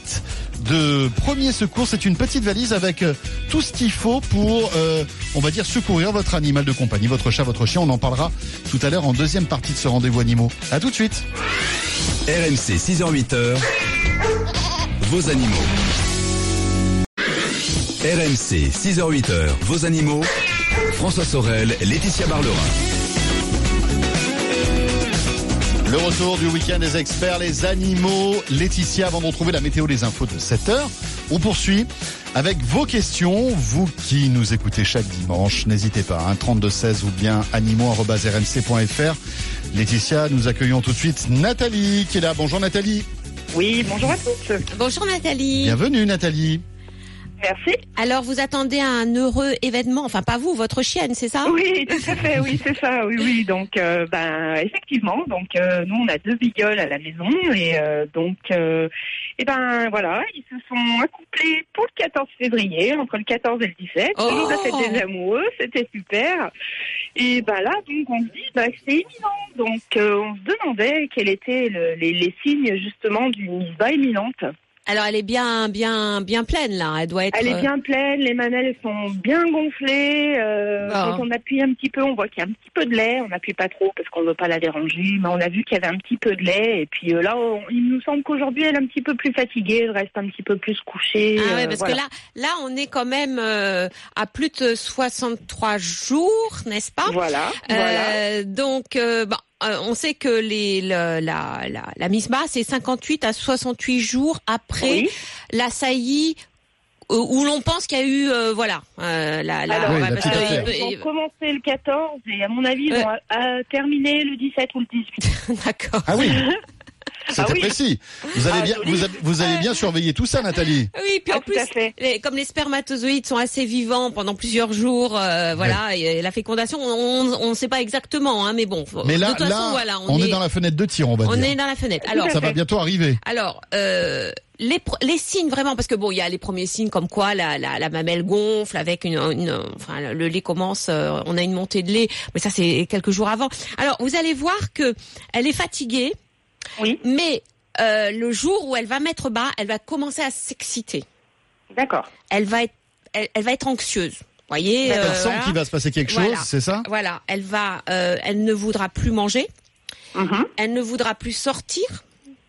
de premier secours. C'est une petite valise avec euh, tout ce qu'il faut pour, euh, on va dire, secourir votre animal de compagnie, votre chat, votre chien. On en parlera tout à l'heure en deuxième partie de ce rendez-vous animaux. À tout de suite. RMC 6h-8h, vos animaux. RMC 6h-8h, vos animaux. François Sorel, Laetitia Barlerin. Le retour du week-end des experts, les animaux. Laetitia, avant de retrouver la météo des infos de 7 heures, on poursuit avec vos questions. Vous qui nous écoutez chaque dimanche, n'hésitez pas, hein, 3216 ou bien animaux.rmc.fr. Laetitia, nous accueillons tout de suite Nathalie qui est là. Bonjour Nathalie. Oui, bonjour à tous. Bonjour Nathalie. Bienvenue Nathalie. Merci. Alors vous attendez un heureux événement, enfin pas vous, votre chienne, c'est ça? Oui, tout à fait, oui, c'est ça, oui, oui. Donc, euh, ben, effectivement, donc euh, nous, on a deux bignoles à la maison et euh, donc, et ben voilà, ils se sont accouplés pour le 14 février, entre le 14 et le 17. Oh fête des amoureux, c'était super. Et ben là, donc, on se dit, bah, c'est éminent. Donc, on se demandait quels étaient le- les, les signes justement d'une misba imminente. Alors elle est bien, bien, bien pleine là. Elle doit être. Elle est euh, bien pleine, les manelles sont bien gonflées. euh, Ah. Quand on appuie un petit peu, on voit qu'il y a un petit peu de lait. On n'appuie pas trop parce qu'on ne veut pas la déranger, mais on a vu qu'il y avait un petit peu de lait. Et puis euh, là, on- il nous semble qu'aujourd'hui, elle est un petit peu plus fatiguée, elle reste un petit peu plus couchée. Ah ouais, euh, parce voilà. que là, là, on est quand même euh, à plus de 63 jours, n'est-ce pas? Voilà, voilà. Euh, Donc, euh, bon, euh, on sait que les, le- la, la, la c'est 58 à 68 jours après Oui. la saillie euh, où l'on pense qu'il y a eu, euh, voilà, euh, la, la, Alors, Oui, ouais, la parce petite que- affaire. euh, Ils ont commencé le 14 et à mon avis, ils Ouais. vont euh, terminer le 17 ou le 18. D'accord. Ah oui. C'était Ah oui. précis. Vous avez Ah, bien, vous avez bien surveillé tout ça, Nathalie. Oui, puis Ah, en plus, les- comme les spermatozoïdes sont assez vivants pendant plusieurs jours, euh, voilà, et la fécondation, on ne sait pas exactement, hein, mais bon. Mais là, de toute là, façon, voilà, on, est, dans la fenêtre de tir, on va on dire. est dans la fenêtre. Alors, Ça va bientôt arriver. alors, euh, les, les signes vraiment, parce que bon, il y a les premiers signes comme quoi la, la, la mamelle gonfle avec une, une- enfin, le lait commence, euh, on a une montée de lait, mais ça c'est quelques jours avant. Alors, vous allez voir que elle est fatiguée, Oui, mais euh, le jour où elle va mettre bas, elle va commencer à s'exciter. d'accord. Elle va être, elle, elle va être anxieuse. Voyez. Elle euh, sent voilà. qu'il va se passer quelque chose, Voilà. c'est ça? Voilà, elle va, euh, elle ne voudra plus manger, Mhm, elle ne voudra plus sortir,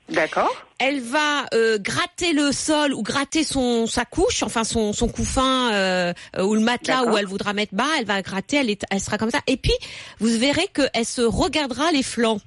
D'accord. elle va euh, gratter le sol ou gratter son sa couche, enfin son son couffin euh, euh, ou le matelas où elle voudra mettre bas, elle va gratter, elle est, elle sera comme ça. Et puis vous verrez qu'elle se regardera les flancs.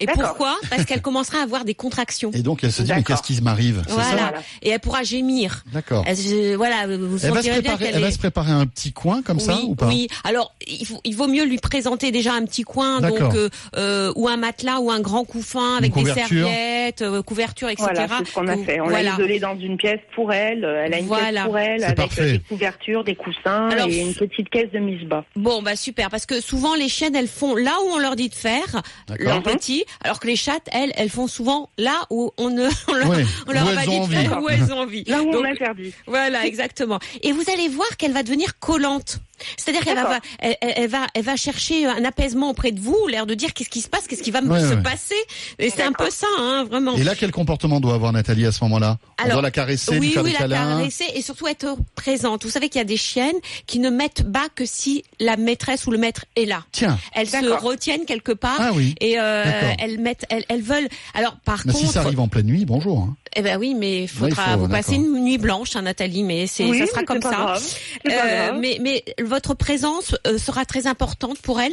Et pourquoi? Parce qu'elle commencera à avoir des contractions. Et donc elle se dit, mais qu'est-ce qui m'arrive? Voilà. ça Et elle pourra gémir. D'accord. Elle voilà, vous Elle va, se préparer, elle va est- se préparer un petit coin comme ça oui, ou pas? Oui, alors il, faut, il vaut mieux lui présenter déjà un petit coin, donc euh, euh, ou un matelas ou un grand couffin avec des serviettes, euh, couverture, etc. Voilà, c'est ce qu'on a Donc, fait. On voilà. l'a isolée dans une pièce pour elle. Euh, Elle a une Voilà. pièce pour elle avec parfait. des couvertures, des coussins Alors, et une petite caisse de mise bas. Bon, bah super, parce que souvent les chiennes, elles font là où on leur dit de faire, leur petit, alors que les chattes, elles, elles font souvent là où on, ne, on leur, Ouais, on leur où a pas dit de faire, où elles ont envie. Là où Donc, on interdit. Voilà, exactement. Et vous allez voir qu'elle va devenir collante. C'est-à-dire qu'elle va, elle, elle- elle va, elle va chercher un apaisement auprès de vous, l'air de dire qu'est-ce qui se passe, qu'est-ce qui va me Ouais, se ouais. passer. Et c'est un peu ça, hein, vraiment. Et là, quel comportement doit avoir Nathalie à ce moment-là? On Alors, doit la caresser, lui faire oui, des la caresser et surtout être présente. Vous savez qu'il y a des chiennes qui ne mettent bas que si la maîtresse ou le maître est là. Tiens, Elles se retiennent quelque part Ah oui, et euh, elles mettent, elles, elles veulent. Alors par mais contre, si ça arrive en pleine nuit, bonjour. hein. Eh ben oui, mais il faudra il faut, vous passer une nuit blanche, hein, Nathalie, mais c'est, Oui, ça sera mais comme ça. grave. C'est pas Euh, grave. mais, mais votre présence euh, sera très importante pour elle.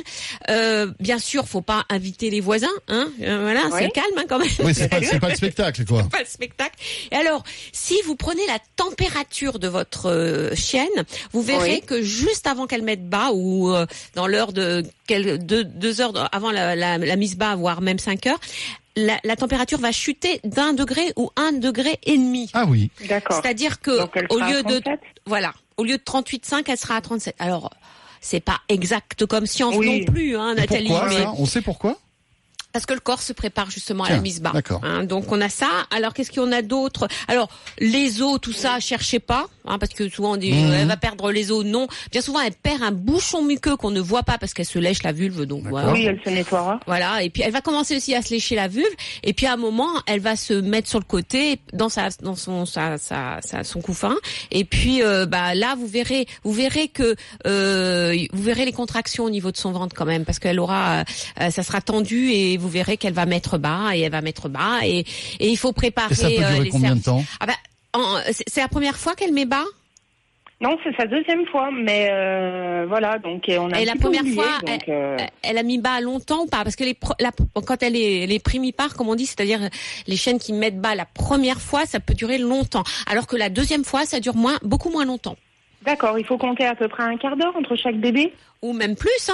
Euh, bien sûr, faut pas inviter les voisins, hein. euh, voilà, Oui. c'est calme hein, quand même. Oui, c'est pas, c'est pas le spectacle, quoi. pas le spectacle. Et alors, si vous prenez la température de votre euh, chienne, vous verrez Oui. que juste avant qu'elle mette bas ou euh, dans l'heure de deux, deux heures avant la, la, la mise bas, voire même cinq heures, la, la température va chuter d'un degré ou un degré et demi. Ah oui, D'accord. C'est-à-dire que Donc au lieu de 37? voilà, au lieu de 38,5, elle sera à 37. Alors c'est pas exact comme science Oui. non plus, hein, Nathalie. pourquoi mais- ça On sait pourquoi? Parce que le corps se prépare justement à la mise bas. d'accord. Hein, donc on a ça. Alors qu'est-ce qu'on a d'autre? Alors les os, tout ça, cherchez pas, hein, parce que souvent on dit Mhm. euh, elle va perdre les os. Non, bien souvent elle perd un bouchon muqueux qu'on ne voit pas parce qu'elle se lèche la vulve. Donc voilà. Oui, elle se nettoiera. Voilà, et puis elle va commencer aussi à se lécher la vulve, et puis à un moment, elle va se mettre sur le côté dans sa dans son sa, sa, sa- son couffin, et puis euh, bah là vous verrez vous verrez que euh, vous verrez les contractions au niveau de son ventre quand même, parce qu'elle aura euh, ça sera tendu et vous verrez qu'elle va mettre bas et elle va mettre bas et et il faut préparer Et ça peut euh, durer les combien de temps Ah bah en- c'est la première fois qu'elle met bas? Non, c'est sa deuxième fois, mais euh, voilà, donc et on a Et un la première oublié, fois, donc, euh, Elle a mis bas longtemps ou pas? Parce que les, pro- la- quand elle est les primipares, comme on dit, c'est-à-dire les chaînes qui mettent bas la première fois, ça peut durer longtemps. Alors que la deuxième fois, ça dure moins, beaucoup moins longtemps. D'accord, il faut compter à peu près un quart d'heure entre chaque bébé? Ou même plus, hein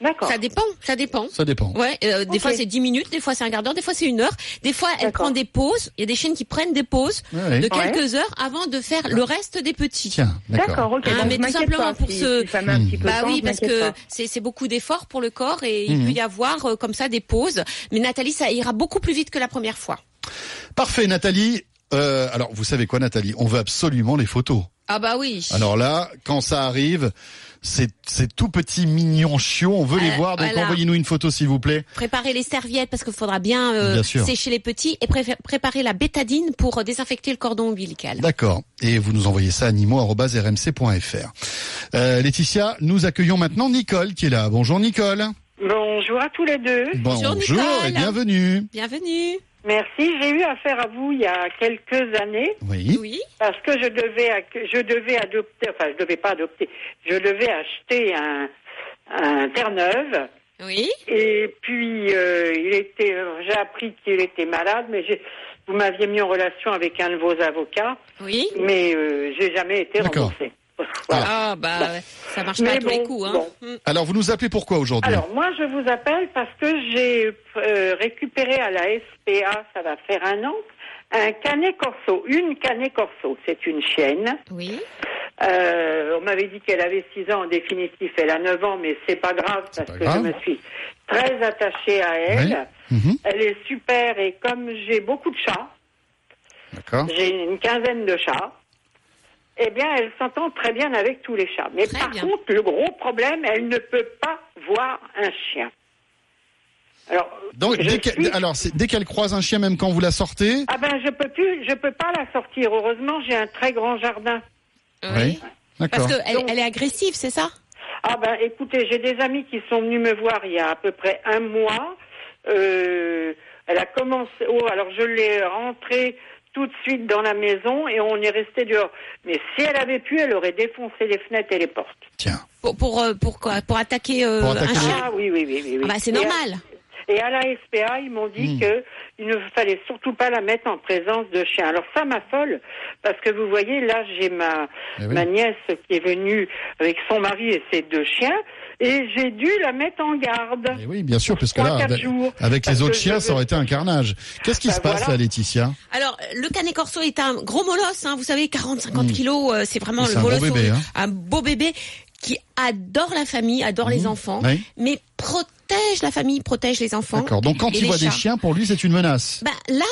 D'accord. Ça dépend, ça dépend. Ça dépend. Ouais, euh, des fois c'est 10 minutes, des fois c'est un quart d'heure, des fois c'est une heure, des fois elle prend des pauses. Il y a des chaînes qui prennent des pauses Ouais, de Ouais. quelques heures avant de faire le reste des petits. Tiens, d'accord. Ok. Ah, donc mais tout simplement pas, pour si- ce- si de Bah temps, oui, parce que c'est beaucoup d'efforts pour le corps et il Mhm. peut y avoir euh, comme ça des pauses. Mais Nathalie, ça ira beaucoup plus vite que la première fois. Parfait, Nathalie. Euh, alors, vous savez quoi, Nathalie? On veut absolument les photos. Ah bah oui. Alors là, quand ça arrive, c'est c'est tout petit mignon chiot. On veut les Euh, voir. Donc, voilà. envoyez-nous une photo, s'il vous plaît. Préparer les serviettes parce qu'il faudra bien, euh, Bien sécher les petits et préfé- préparer la bétadine pour euh, désinfecter le cordon ombilical. D'accord. Et vous nous envoyez ça à nimo@rmc.fr. Euh, Laetitia, nous accueillons maintenant Nicole qui est là. Bonjour Nicole. Bonjour à tous les deux. Bonjour, Bonjour et bienvenue. Bienvenue. Merci. J'ai eu affaire à vous il y a quelques années Oui. Oui. parce que je devais, je devais adopter, enfin je devais pas adopter, je devais acheter un, un Terre-Neuve. Oui. Et puis euh, il était, j'ai appris qu'il était malade, mais j'ai, vous m'aviez mis en relation avec un de vos avocats, Oui. mais euh, j'ai jamais été remboursé. Voilà. Ah bah ça marche pas Mais à tous les coups. Hein. bon. Mm. Alors, vous nous appelez pourquoi aujourd'hui Alors moi je vous appelle parce que j'ai euh, récupéré à la SPA, ça va faire un an, un canet corso, une canet corso. C'est une chienne. Oui. Euh, on m'avait dit qu'elle avait 6 ans en définitif, elle a 9 ans, mais c'est pas grave parce pas que grave. je me suis très attachée à elle. Mhm. Elle est super et comme j'ai beaucoup de chats, j'ai une quinzaine de chats. Eh bien, elle s'entend très bien avec tous les chats. Mais Très par bien. contre, le gros problème, elle ne peut pas voir un chien. Alors, Donc, dès qu'elle- suis- alors, c'est- dès qu'elle croise un chien, même quand vous la sortez, ah ben, je peux plus, je peux pas la sortir. Heureusement, j'ai un très grand jardin. Oui. d'accord. Parce qu'elle elle est agressive, c'est ça? Ah ben, écoutez, j'ai des amis qui sont venus me voir il y a à peu près un mois. Euh, elle a commencé. Oh, alors je l'ai rentrée tout de suite dans la maison et on est resté dehors. Mais si elle avait pu, elle aurait défoncé les fenêtres et les portes. Tiens. pour, pour, euh, pour quoi Pour attaquer, euh, Pour attaquer un chien Ah oui, oui, oui, oui. oui. Ah bah c'est Et à- normal. Et à la SPA, ils m'ont dit Hmm. que il ne fallait surtout pas la mettre en présence de chiens. Alors ça m'affole parce que vous voyez là, j'ai ma Eh oui. ma nièce qui est venue avec son mari et ses deux chiens et j'ai dû la mettre en garde. Eh oui, bien sûr, parce que Trois, là, avec, jours. avec Parce les autres chiens, ça aurait été un carnage. Qu'est-ce qui Bah, se passe voilà. là, Laetitia Alors, le canet corso est un gros molosse, hein, vous savez, 40-50 Mm. kilos, euh, c'est vraiment le un beau molosse, bébé, hein. un beau bébé qui adore la famille, adore les enfants, Oui. mais protège la famille, protège les enfants. D'accord. Donc, quand et il voit des chiens, pour lui, c'est une menace. Bah là,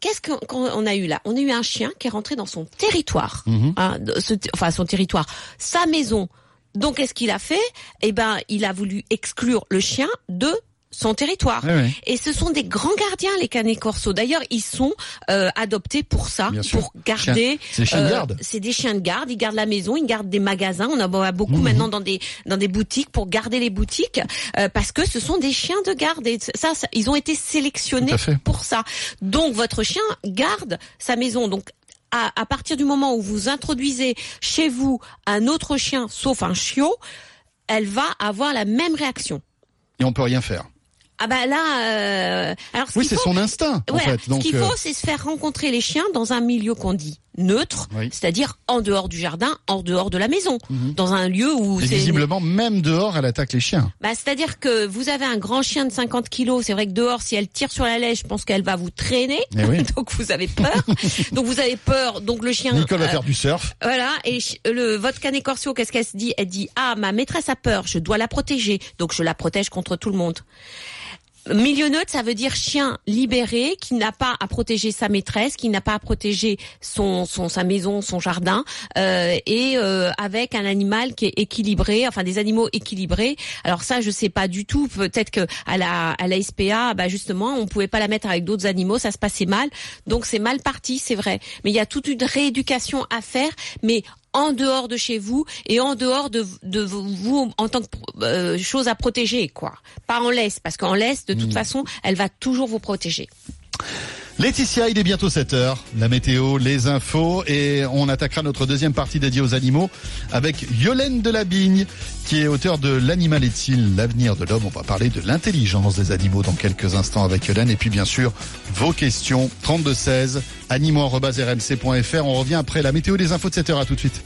qu'est-ce qu'on a eu là? On a eu un chien qui est rentré dans son territoire, Mhm. hein, ce- enfin son territoire, sa maison Donc, qu'est-ce qu'il a fait? Eh ben, il a voulu exclure le chien de son territoire. Et ce sont des grands gardiens, les canets corso. D'ailleurs, ils sont euh, adoptés pour ça, pour garder. C'est des chiens de euh, garde. C'est des chiens de garde. Ils gardent la maison, ils gardent des magasins. On en voit beaucoup Mhm. maintenant dans des dans des boutiques pour garder les boutiques euh, parce que ce sont des chiens de garde. Et ça, ça ils ont été sélectionnés pour ça. Donc votre chien garde sa maison. Donc à, à partir du moment où vous introduisez chez vous un autre chien, sauf un chiot, elle va avoir la même réaction. Et on peut rien faire. Ah bah là, euh, alors ce Oui, c'est son instinct, en fait. Donc, ce qu'il euh, faut, c'est se faire rencontrer les chiens dans un milieu qu'on dit neutre, Oui. c'est-à-dire en dehors du jardin, en dehors de la maison, Mhm. dans un lieu où c'est visiblement, même dehors, elle attaque les chiens. bah, c'est-à-dire que vous avez un grand chien de 50 kilos, c'est vrai que dehors, si elle tire sur la lèche, je pense qu'elle va vous traîner, Eh oui. donc vous avez peur, donc vous avez peur, donc le chien. Nicole va euh, faire du surf. Voilà, et le votre canet corso, qu'est-ce qu'elle se dit? Elle dit ah ma maîtresse a peur, je dois la protéger, donc je la protège contre tout le monde. Milieu neutre, ça veut dire chien libéré qui n'a pas à protéger sa maîtresse, qui n'a pas à protéger son, son sa maison, son jardin, euh, et euh, avec un animal qui est équilibré, enfin des animaux équilibrés. Alors ça, je sais pas du tout. Peut-être que à la à la SPA, bah justement, on pouvait pas la mettre avec d'autres animaux, ça se passait mal. Donc c'est mal parti, c'est vrai. Mais il y a toute une rééducation à faire, mais en dehors de chez vous et en dehors de, de vous en tant que euh, chose à protéger, quoi. Pas en laisse, parce qu'en laisse, de toute façon, elle va toujours vous protéger. Laetitia, il est bientôt 7 heures. La météo, les infos et on attaquera notre deuxième partie dédiée aux animaux avec Yolène Delabigne qui est auteur de L'animal est-il l'avenir de l'homme? On va parler de l'intelligence des animaux dans quelques instants avec Yolène et puis bien sûr vos questions 32 16 animaux@rmc.fr. On revient après la météo des infos de 7 heures. À tout de suite.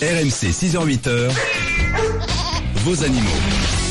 RMC 6h-8h, vos animaux.